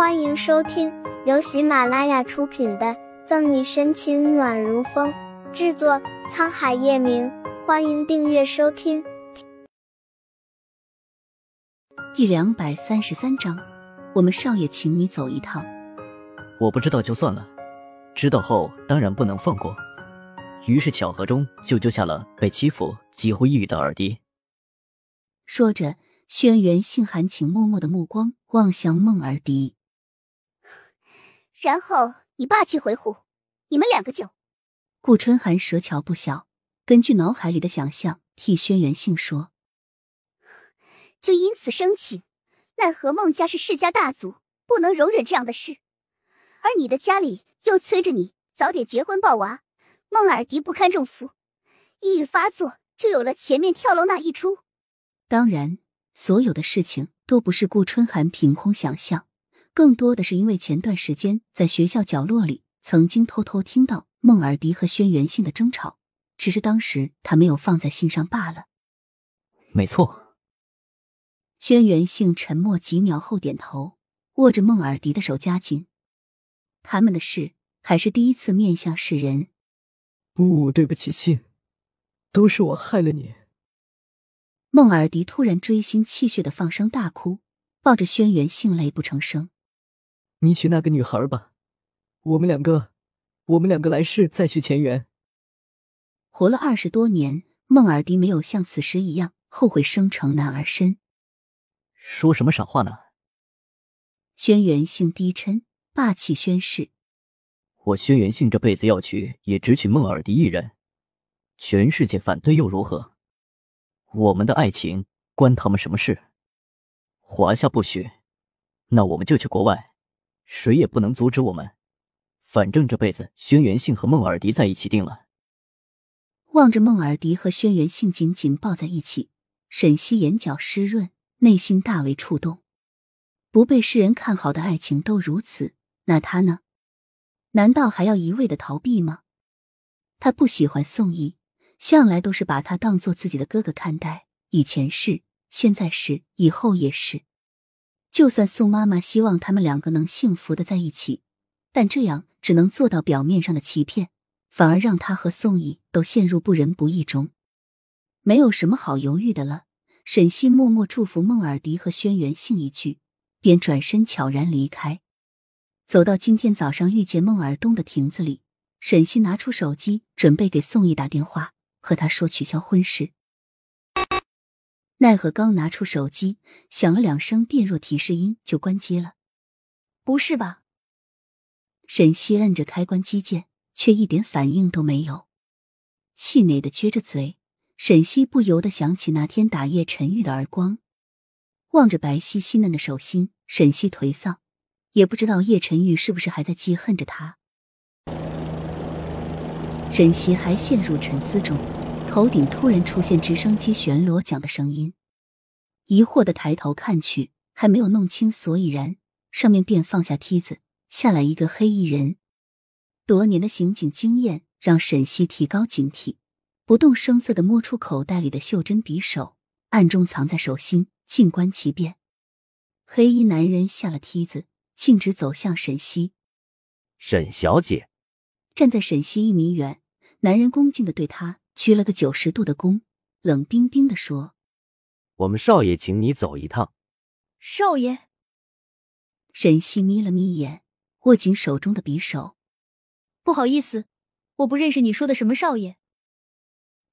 欢迎收听由喜马拉雅出品的《赠你深情暖如风》，制作沧海夜明。欢迎订阅收听。第两百三十三章，我们少爷请你走一趟。我不知道就算了，知道后当然不能放过。于是巧合中就救下了被欺负、几乎抑郁的二弟。说着，轩辕杏含情脉脉的目光望向梦儿迪，然后你霸气回护，你们两个就……顾春寒舌巧不小，根据脑海里的想象，替轩辕信说：“就因此生情，奈何孟家是世家大族，不能容忍这样的事，而你的家里又催着你早点结婚抱娃。”孟尔迪不堪重负，抑郁发作，就有了前面跳楼那一出。当然，所有的事情都不是顾春寒凭空想象，更多的是因为前段时间在学校角落里曾经偷偷听到孟尔迪和轩辕信的争吵，只是当时他没有放在心上罢了。没错。轩辕信沉默几秒后点头，握着孟尔迪的手加紧。他们的事还是第一次面向世人。不，对不起，信，都是我害了你。孟尔迪突然锥心泣血的放声大哭，抱着轩辕信泪不成声。你娶那个女孩吧，我们两个，我们两个来世再续前缘。活了二十多年，孟尔迪没有像此时一样后悔生成男儿身。说什么傻话呢？轩辕姓低嗔，霸气宣誓。我轩辕信这辈子要娶，也只娶孟尔迪一人。全世界反对又如何？我们的爱情关他们什么事？华夏不许，那我们就去国外，谁也不能阻止我们。反正这辈子轩辕信和孟尔迪在一起定了。望着孟尔迪和轩辕信紧紧抱在一起，沈西眼角湿润，内心大为触动。不被世人看好的爱情都如此，那他呢？难道还要一味的逃避吗？他不喜欢宋义，向来都是把他当做自己的哥哥看待，以前是，现在是，以后也是。就算宋妈妈希望他们两个能幸福的在一起，但这样只能做到表面上的欺骗，反而让他和宋义都陷入不仁不义中。没有什么好犹豫的了。沈西默默祝福孟尔迪和轩辕信一句，便转身悄然离开。走到今天早上遇见孟尔东的亭子里，沈西拿出手机准备给宋义打电话，和他说取消婚事。奈何刚拿出手机，响了两声电弱提示音就关机了。不是吧？沈西摁着开关机键，却一点反应都没有，气馁的撅着嘴。沈西不由得想起那天打叶晨玉的耳光，望着白皙细嫩的手心，沈西颓丧。也不知道叶晨玉是不是还在记恨着他。沈西还陷入沉思中，头顶突然出现直升机旋螺桨的声音，疑惑的抬头看去，还没有弄清所以然，上面便放下梯子下来一个黑衣人。多年的刑警经验让沈西提高警惕，不动声色的摸出口袋里的袖珍匕首，暗中藏在手心，静观其变。黑衣男人下了梯子。径直走向沈西，沈小姐站在沈西一米远，男人恭敬的对他鞠了个九十度的躬，冷冰冰的说：“我们少爷请你走一趟。”少爷，沈西眯了眯眼，握紧手中的匕首。不好意思，我不认识你说的什么少爷。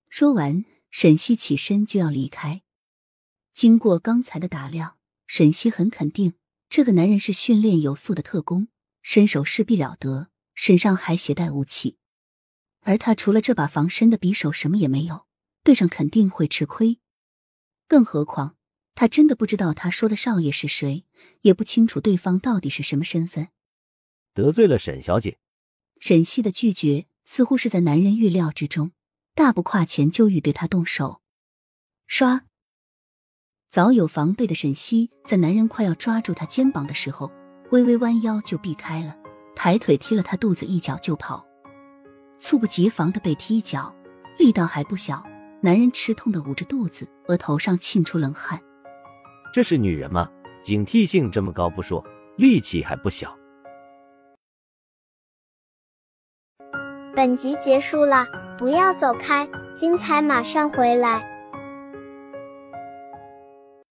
说完，沈西起身就要离开。经过刚才的打量，沈西很肯定。这个男人是训练有素的特工，身手势必了得，身上还携带武器，而他除了这把防身的匕首，什么也没有，对上肯定会吃亏。更何况，他真的不知道他说的少爷是谁，也不清楚对方到底是什么身份。得罪了沈小姐，沈西的拒绝似乎是在男人预料之中，大步跨前就欲对他动手，刷。早有防备的沈西，在男人快要抓住他肩膀的时候，微微弯腰就避开了，抬腿踢了他肚子一脚就跑。猝不及防的被踢一脚，力道还不小，男人吃痛的捂着肚子，额头上沁出冷汗。这是女人吗？警惕性这么高不说，力气还不小。本集结束了，不要走开，精彩马上回来。